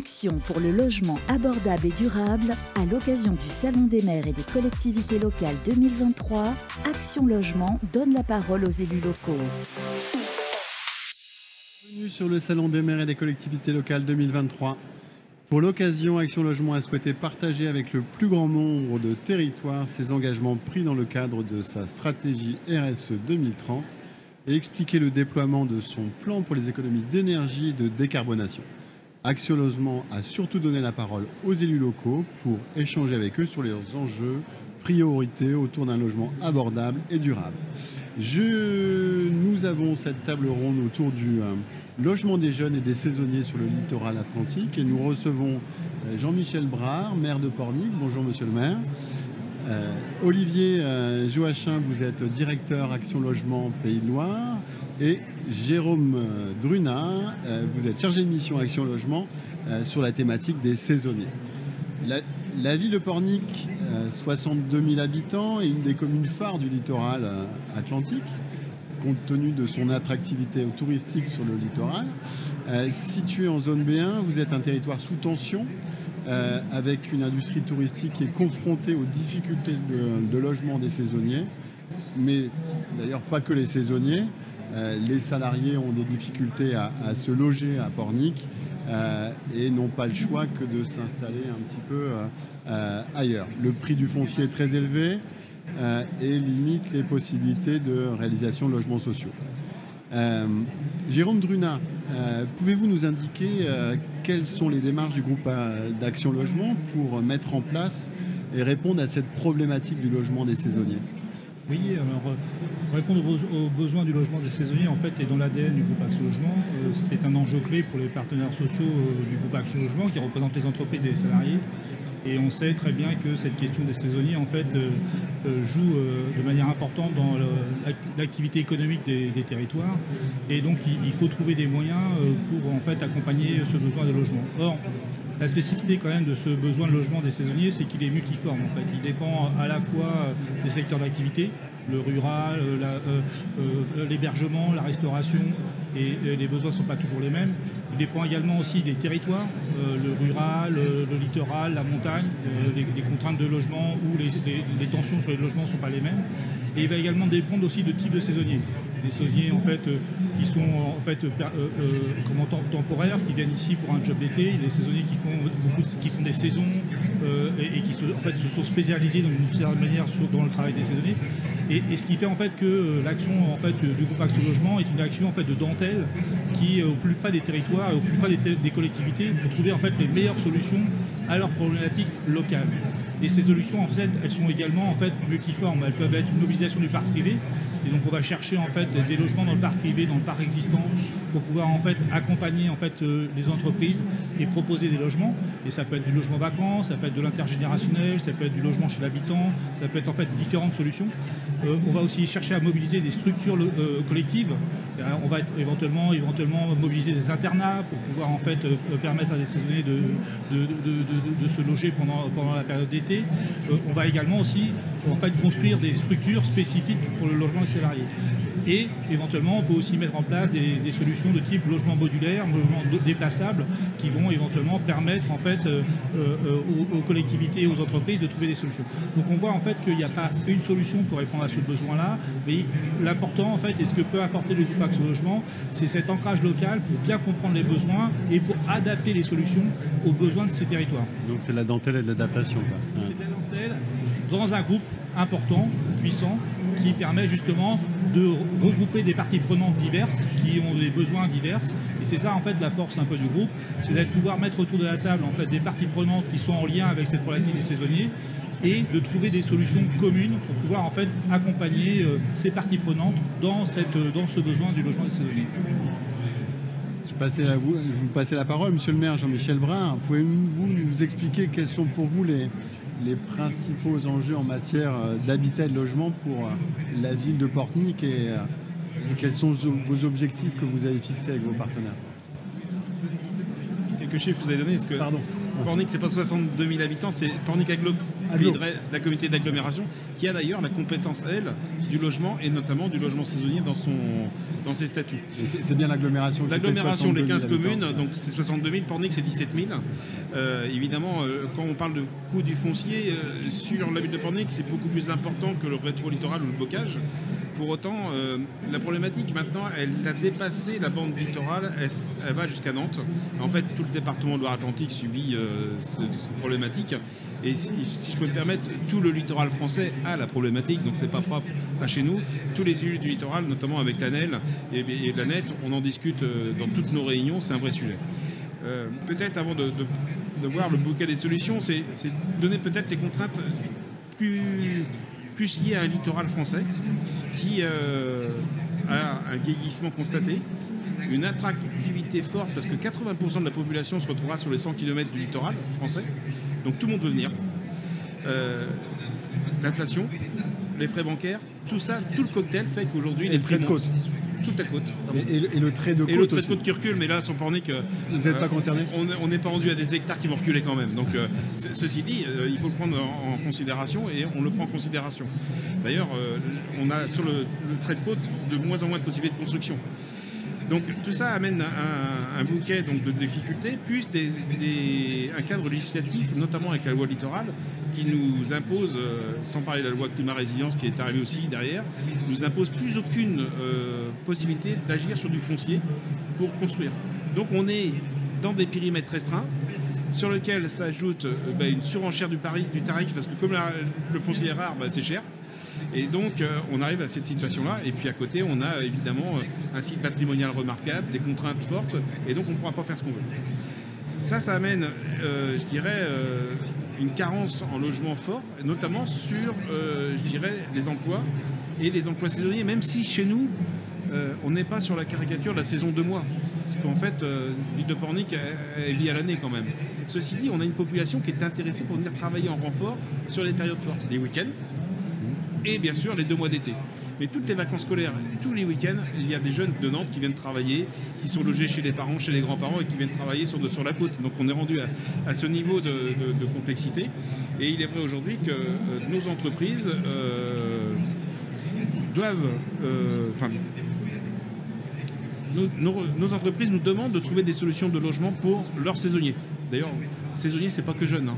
action pour le logement abordable et durable à l'occasion du Salon des maires et des collectivités locales 2023. Action Logement donne la parole aux élus locaux. Bienvenue sur le Salon des maires et des collectivités locales 2023. Pour l'occasion, Action Logement a souhaité partager avec le plus grand nombre de territoires ses engagements pris dans le cadre de sa stratégie RSE 2030 et expliquer le déploiement de son plan pour les économies d'énergie et de décarbonation. Logement a surtout donné la parole aux élus locaux pour échanger avec eux sur leurs enjeux, priorités autour d'un logement abordable et durable. Nous avons cette table ronde autour du euh, logement des jeunes et des saisonniers sur le littoral atlantique et nous recevons euh, Jean-Michel Brard, maire de Pornic. Bonjour monsieur le maire. Euh, Olivier Joachim, vous êtes directeur Action Logement Pays de Loire. Et Jérôme euh, Drunat, euh, vous êtes chargé de mission Action Logement euh, sur la thématique des saisonniers. La, ville de Pornic, 62 000 habitants et une des communes phares du littoral atlantique, compte tenu de son attractivité touristique sur le littoral. Euh, situé en zone B1, vous êtes un territoire sous tension, avec une industrie touristique qui est confrontée aux difficultés de logement des saisonniers, mais d'ailleurs pas que les saisonniers. Euh, les salariés ont des difficultés à, se loger à Pornic euh, et n'ont pas le choix que de s'installer un petit peu euh, ailleurs. Le prix du foncier est très élevé et limite les possibilités de réalisation de logements sociaux. Jérôme Drunat, euh, pouvez-vous nous indiquer quelles sont les démarches du groupe d'Action Logement pour mettre en place et répondre à cette problématique du logement des saisonniers? Oui, alors euh, répondre aux, besoins du logement des saisonniers en fait est dans l'ADN du groupe Action Logement. Euh, c'est un enjeu clé pour les partenaires sociaux euh, du groupe Action Logement qui représentent les entreprises et les salariés. Et on sait très bien que cette question des saisonniers en fait joue de manière importante dans l'activité économique des, territoires. Et donc il, il faut trouver des moyens pour en fait accompagner ce besoin de logement. Or, la spécificité quand même de ce besoin de logement des saisonniers, c'est qu'il est multiforme en fait. Il dépend à la fois euh, des secteurs d'activité, le rural, euh, euh, l'hébergement, la restauration, et les besoins ne sont pas toujours les mêmes. Il dépend également aussi des territoires, le rural, le littoral, la montagne, les, contraintes de logement ou les, tensions sur les logements ne sont pas les mêmes. Et il va également dépendre aussi de type de saisonniers. Des saisonniers en fait euh, qui sont en fait euh, euh, euh, comment, tem- temporaires, qui viennent ici pour un job d'été, des saisonniers qui font beaucoup qui font des saisons euh, et, qui se, en fait, se sont spécialisés dans une certaine manière dans le travail des saisonniers. Et, ce qui fait en fait que euh, l'action en fait du groupe Action Logement est une action en fait de dentelle qui au plus près des territoires, au plus près des, collectivités pour trouver en fait les meilleures solutions à leurs problématiques locales. Et ces solutions en fait elles sont également en fait multiformes. Elles peuvent être une mobilisation du parc privé. Et donc on va chercher en fait des logements dans le parc privé, dans le parc existant, pour pouvoir en fait accompagner euh, les entreprises et proposer des logements. Et ça peut être du logement vacances, ça peut être de l'intergénérationnel, ça peut être du logement chez l'habitant, ça peut être en fait différentes solutions. Euh, on va aussi chercher à mobiliser des structures euh, collectives. On va éventuellement, mobiliser des internats pour pouvoir en fait permettre à des saisonniers de, se loger pendant, la période d'été. On va également aussi en fait construire des structures spécifiques pour le logement des salariés. Et éventuellement, on peut aussi mettre en place des, des solutions de type logement modulaire, logement déplaçable, qui vont éventuellement permettre en fait euh, euh, aux, aux collectivités et aux entreprises de trouver des solutions. Donc on voit en fait qu'il n'y a pas une solution pour répondre à ce besoin-là, mais l'important en fait, et ce que peut apporter le groupe Action Logement, c'est cet ancrage local pour bien comprendre les besoins et pour adapter les solutions aux besoins de ces territoires. Donc c'est de la dentelle et de l'adaptation. C'est de la dentelle dans un groupe important, puissant, qui permet justement de regrouper des parties prenantes diverses, qui ont des besoins divers. Et c'est ça en fait la force un peu du groupe, c'est d'être pouvoir mettre autour de la table en fait des parties prenantes qui sont en lien avec cette problématique des saisonniers et de trouver des solutions communes pour pouvoir en fait accompagner euh, ces parties prenantes dans, cette, euh, dans ce besoin du logement des saisonniers. Je, passais à vous, je vous passais la parole, monsieur le maire Jean-Michel Brun. Pouvez-vous nous expliquer quels sont pour vous les, les principaux enjeux en matière euh, d'habitat et de logement pour euh, la ville de Portnic et, euh, et quels sont vos objectifs que vous avez fixés avec vos partenaires? Quelques chiffres que vous avez donnés. Que Pardon. Pornic, c'est pas 62 000 habitants, c'est Pornic Aglo, la communauté d'agglomération. Qui a d'ailleurs la compétence, elle, du logement et notamment du logement saisonnier dans, son, dans ses statuts. C'est bien l'agglomération L'agglomération, les 15 communes, donc c'est 62 000, Pornic c'est 17 000. Euh, évidemment, euh, quand on parle de coût du foncier, euh, sur la ville de Pornic, c'est beaucoup plus important que le rétro-littoral ou le bocage. Pour autant, la problématique maintenant, elle a dépassé la bande littorale, elle, va jusqu'à Nantes. En fait, tout le département de Loire-Atlantique subit cette problématique. Et si, je peux me permettre, tout le littoral français a la problématique, donc c'est pas propre à chez nous. Tous les élus du littoral, notamment avec l'ANEL et, et la NET, on en discute dans toutes nos réunions, c'est un vrai sujet. Euh, peut-être avant de, voir le bouquet des solutions, c'est donner peut-être les contraintes plus, liées à un littoral français qui euh, a un vieillissement constaté, une attractivité forte parce que 80% de la population se retrouvera sur les 100 km du littoral français, donc tout le monde veut venir. Euh, l'inflation, les frais bancaires, tout ça, tout le cocktail fait qu'aujourd'hui les prix de côte toute côte. Et, le trait de côte. Et le trait de côte qui recule, mais là, sur Pornic. Euh, Vous n'êtes pas concerné On n'est pas rendu à des hectares qui vont reculer quand même. Donc, euh, ceci dit, euh, il faut le prendre en, considération et on le prend en considération. D'ailleurs, on a sur le, trait de côte de moins en moins de possibilités de construction. Donc tout ça amène un, bouquet de difficultés, plus un cadre législatif, notamment avec la loi littorale, qui nous impose, euh, sans parler de la loi climat résilience qui est arrivée aussi derrière, nous impose plus aucune euh, possibilité d'agir sur du foncier pour construire. Donc on est dans des périmètres restreints sur lesquels s'ajoute euh, bah, une surenchère du, du tarif parce que comme le foncier est rare, bah, c'est cher. Et donc, on arrive à cette situation-là. Et puis à côté, on a évidemment un site patrimonial remarquable, des contraintes fortes, et donc on ne pourra pas faire ce qu'on veut. Ça, ça amène, je dirais, une carence en logement fort, notamment sur, euh, je dirais, les emplois et les emplois saisonniers, même si chez nous, euh, on n'est pas sur la caricature de la saison de mois. Parce qu'en fait, euh, l'île de Pornic, elle, vit à l'année quand même. Ceci dit, on a une population qui est intéressée pour venir travailler en renfort sur les périodes fortes, les week-ends et bien sûr les deux mois d'été. Mais toutes les vacances scolaires, tous les week-ends, il y a des jeunes de Nantes qui viennent travailler, qui sont logés chez les parents, chez les grands-parents et qui viennent travailler sur, sur la côte. Donc on est rendu à, ce niveau de, complexité. Et il est vrai aujourd'hui que euh, nos entreprises euh, doivent. Euh, nos, entreprises nous demandent de trouver des solutions de logement pour leurs saisonniers. D'ailleurs, saisonniers, c'est pas que jeunes. Hein.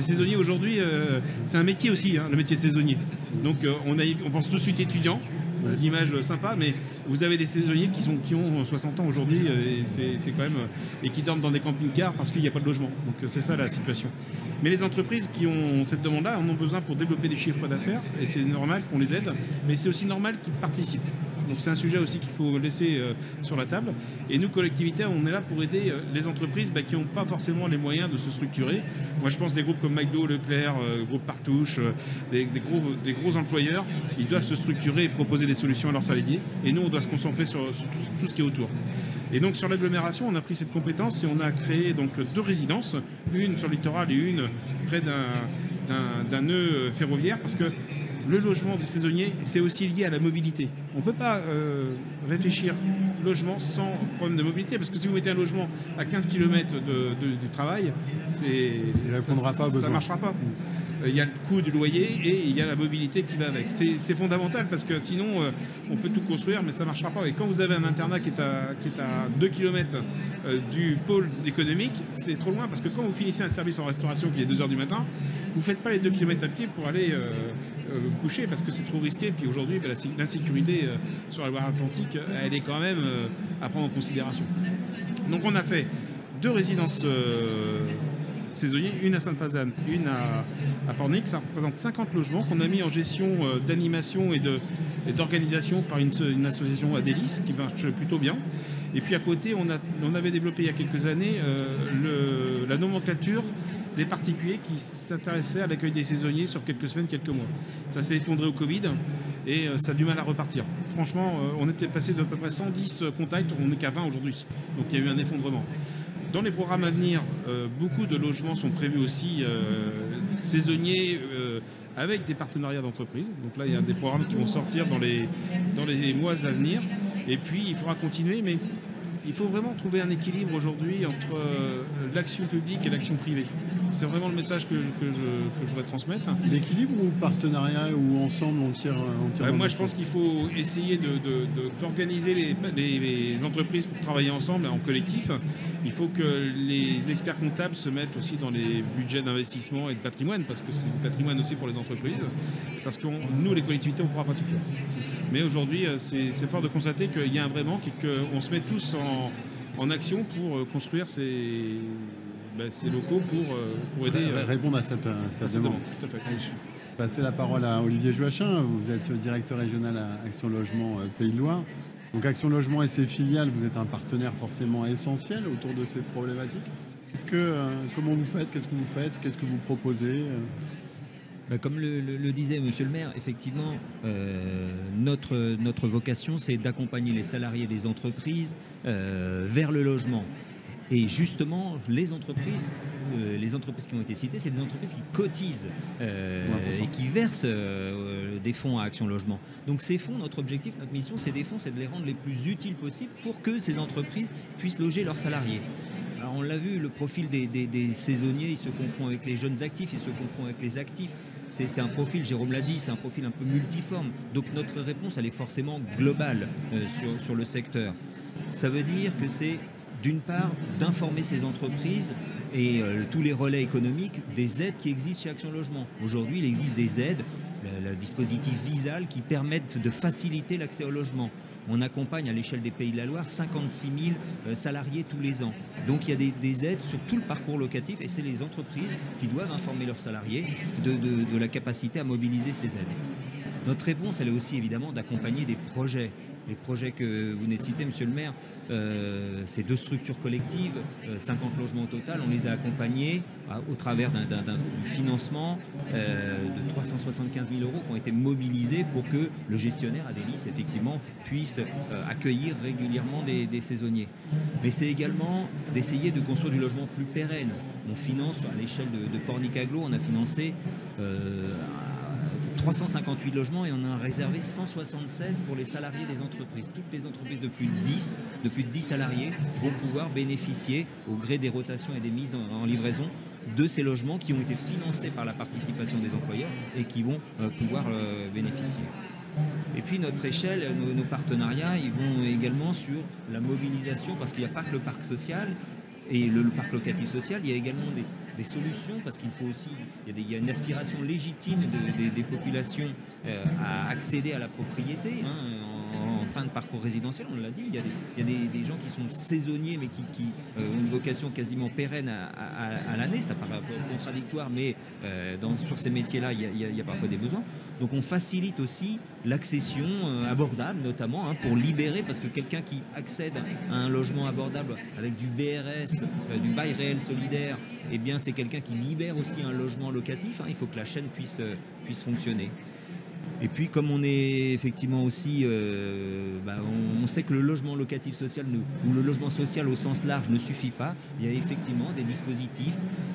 Les saisonniers aujourd'hui, c'est un métier aussi, hein, le métier de saisonnier. Donc euh, on, on pense tout de suite étudiant, l'image sympa, mais vous avez des saisonniers qui, sont, qui ont 60 ans aujourd'hui euh, et c'est quand même euh, et qui dorment dans des camping-cars parce qu'il n'y a pas de logement. Donc c'est ça la situation. Mais les entreprises qui ont cette demande-là en ont besoin pour développer des chiffres d'affaires et c'est normal qu'on les aide, mais c'est aussi normal qu'ils participent. Donc c'est un sujet aussi qu'il faut laisser euh, sur la table. Et nous, collectivités, on est là pour aider euh, les entreprises bah, qui n'ont pas forcément les moyens de se structurer. Moi, je pense des groupes comme McDo, Leclerc, euh, groupe Partouche, des, gros, employeurs, ils doivent se structurer et proposer des solutions à leurs salariés. Et nous, on doit se concentrer sur, tout, ce qui est autour. Et donc sur l'agglomération, on a pris cette compétence et on a créé donc deux résidences, une sur le littoral et une près d'un nœud ferroviaire, parce que le logement des saisonniers, c'est aussi lié à la mobilité. On ne peut pas euh, réfléchir logement sans problème de mobilité, parce que si vous mettez un logement à 15 km du travail, ça ne marchera pas. Euh, il y a le coût du loyer et il y a la mobilité qui va avec. C'est fondamental parce que sinon, euh, on peut tout construire, mais ça ne marchera pas. Et quand vous avez un internat qui est à, qui est à 2 km du pôle économique, c'est trop loin parce que quand vous finissez un service en restauration qui est 2 h du matin, vous ne faites pas les 2 km à pied pour aller euh, vous coucher parce que c'est trop risqué. Puis aujourd'hui, bah, l'insécurité euh, sur la Loire-Atlantique, elle est quand même euh, à prendre en considération. Donc on a fait deux résidences saisonnières, une à Sainte-Pazanne, une à, à Pornic. Ça représente 50 logements qu'on a mis en gestion d'animation et d'organisation par une, association Adélis qui marche plutôt bien. Et puis à côté, on avait développé il y a quelques années la nomenclature des particuliers qui s'intéressaient à l'accueil des saisonniers sur quelques semaines, quelques mois. Ça s'est effondré au Covid et euh, ça a du mal à repartir. Franchement, euh, on était passé de à peu près 110 euh, contacts, on n'est qu'à 20 aujourd'hui. Donc il y a eu un effondrement. Dans les programmes à venir, beaucoup de logements sont prévus aussi saisonniers avec des partenariats d'entreprise. Donc là, il y a des programmes qui vont sortir dans les, dans les mois à venir. Et puis, il faudra continuer, mais il faut vraiment trouver un équilibre aujourd'hui entre euh, l'action publique et l'action privée. C'est vraiment le message que, que je, que je voudrais transmettre. L'équilibre ou partenariat ou ensemble on tire, on tire dans moi, je pense qu'il faut essayer de- de- de- d'organiser les, les- les entreprises pour travailler ensemble en collectif. Il faut que les experts comptables se mettent aussi dans les budgets d'investissement et de patrimoine, parce que c'est du patrimoine aussi pour les entreprises. Parce que nous, les collectivités, on ne pourra pas tout faire. Mais aujourd'hui, euh, c'est fort de constater qu'il y a un vrai manque et qu'on se met tous en, en action pour euh, construire ces, ben, ces locaux pour, euh, pour aider Ré- Répondre à cette, cette à cette demande. demande. Tout à fait. Allez, je vais passer la parole à Olivier Joachim. Vous êtes directeur régional à Action Logement Pays de Loire. Donc Action Logement et ses filiales, vous êtes un partenaire forcément essentiel autour de ces problématiques. Que, euh, comment vous faites? Qu'est-ce que vous faites? Qu'est-ce que vous proposez? Bah, Comme le, disait Monsieur le maire, effectivement, euh, notre, notre vocation, c'est d'accompagner les salariés des entreprises euh, vers le logement. Et justement, les entreprises, euh, les entreprises qui ont été citées, c'est des entreprises qui cotisent 1%. et qui versent des fonds à Action Logement. Donc ces fonds, notre objectif, notre mission, c'est des fonds, c'est de les rendre les plus utiles possibles pour que ces entreprises puissent loger leurs salariés. Alors on l'a vu, le profil des, des- des saisonniers, il se confond avec les jeunes actifs, il se confond avec les actifs. C'est un profil, Jérôme l'a dit, c'est un profil un peu multiforme. Donc notre réponse, elle est forcément globale euh, sur, sur le secteur. Ça veut dire que c'est d'une part d'informer ces entreprises et euh, tous les relais économiques des aides qui existent chez Action Logement. Aujourd'hui, il existe des aides, le, le dispositif Visal, qui permettent de faciliter l'accès au logement. On accompagne à l'échelle des Pays de la Loire 56 000 euh, salariés tous les ans. Donc il y a des, des aides sur tout le parcours locatif et c'est les entreprises qui doivent informer leurs salariés de, de- de la capacité à mobiliser ces aides. Notre réponse, elle est aussi évidemment d'accompagner des projets. Les projets que vous venez de Monsieur le maire, euh, c'est deux structures collectives, euh, 50 logements au total. On les a accompagnés à- au travers d'un financement euh, de 375 000 euros qui ont été mobilisés pour que le gestionnaire Adélis, effectivement, puisse euh, accueillir régulièrement des, saisonniers. Mais c'est également d'essayer de construire du logement plus pérenne. On finance à l'échelle de, de Pornicaglo, on a financé euh, 358 logements et on en a réservé 176 pour les salariés des entreprises. Toutes les entreprises de plus de 10, de plus de 10 salariés vont pouvoir bénéficier au gré des rotations et des mises en, livraison de ces logements qui ont été financés par la participation des employeurs et qui vont euh, pouvoir euh, bénéficier. Et puis notre échelle, nos, nos partenariats, ils vont également sur la mobilisation, parce qu'il n'y a pas que le parc social et le parc locatif social, il y a également des, des solutions, parce qu'il faut aussi, il y a, une aspiration légitime de- des- des populations euh, à accéder à la propriété. hein, en, fin de parcours résidentiel, on l'a dit, il y a, des, gens qui sont saisonniers, mais qui, euh, ont une vocation quasiment pérenne à, l'année. Ça paraît contradictoire, mais euh, sur ces métiers-là, il y, a, parfois des besoins. Donc on facilite aussi l'accession euh, abordable, notamment hein, pour libérer, parce que quelqu'un qui accède à un logement abordable avec du BRS, du bail réel solidaire, eh bien c'est quelqu'un qui libère aussi un logement locatif. hein. il faut que la chaîne puisse fonctionner. Et puis, comme on est effectivement aussi, euh, bah, on, sait que le logement locatif social ou le logement social au sens large ne suffit pas. Il y a effectivement des dispositifs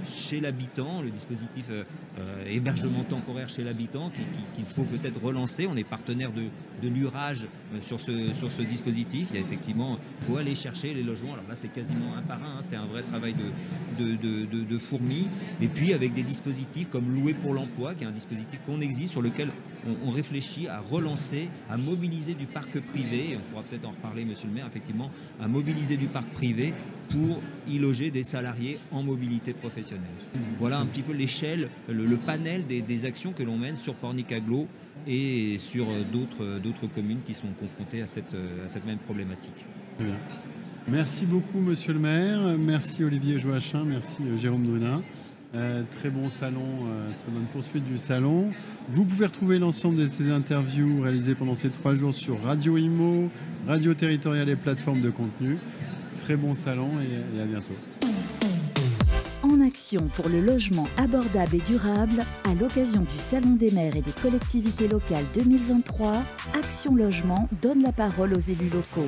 chez l'habitant, le dispositif euh, euh, hébergement temporaire chez l'habitant qui- qui- qu'il faut peut-être relancer. On est partenaire de, l'urage sur ce, dispositif. Il y a effectivement, faut aller chercher les logements. Alors là, c'est quasiment un par un. hein. C'est un vrai travail de, de- de fourmi. Et puis avec des dispositifs comme Louer pour l'emploi, qui est un dispositif qu'on existe sur lequel on, réfléchit à relancer, à mobiliser du parc privé. On pourra peut-être en reparler, Monsieur le Maire, effectivement, à mobiliser du parc privé pour y loger des salariés en mobilité professionnelle. Voilà un petit peu l'échelle, le, panel des, actions que l'on mène sur Pornicaglo et sur euh, d'autres d'autres communes qui sont confrontées à cette, euh, même problématique. Merci beaucoup, monsieur le maire. Merci, Olivier Joachim. Merci, euh, Jérôme Drunin. Euh, très bon salon, euh, très bonne poursuite du salon. Vous pouvez retrouver l'ensemble de ces interviews réalisées pendant ces trois jours sur Radio Imo, Radio Territoriale et plateformes de contenu. Très bon salon et à bientôt. En action pour le logement abordable et durable, à l'occasion du Salon des maires et des collectivités locales 2023, Action Logement donne la parole aux élus locaux.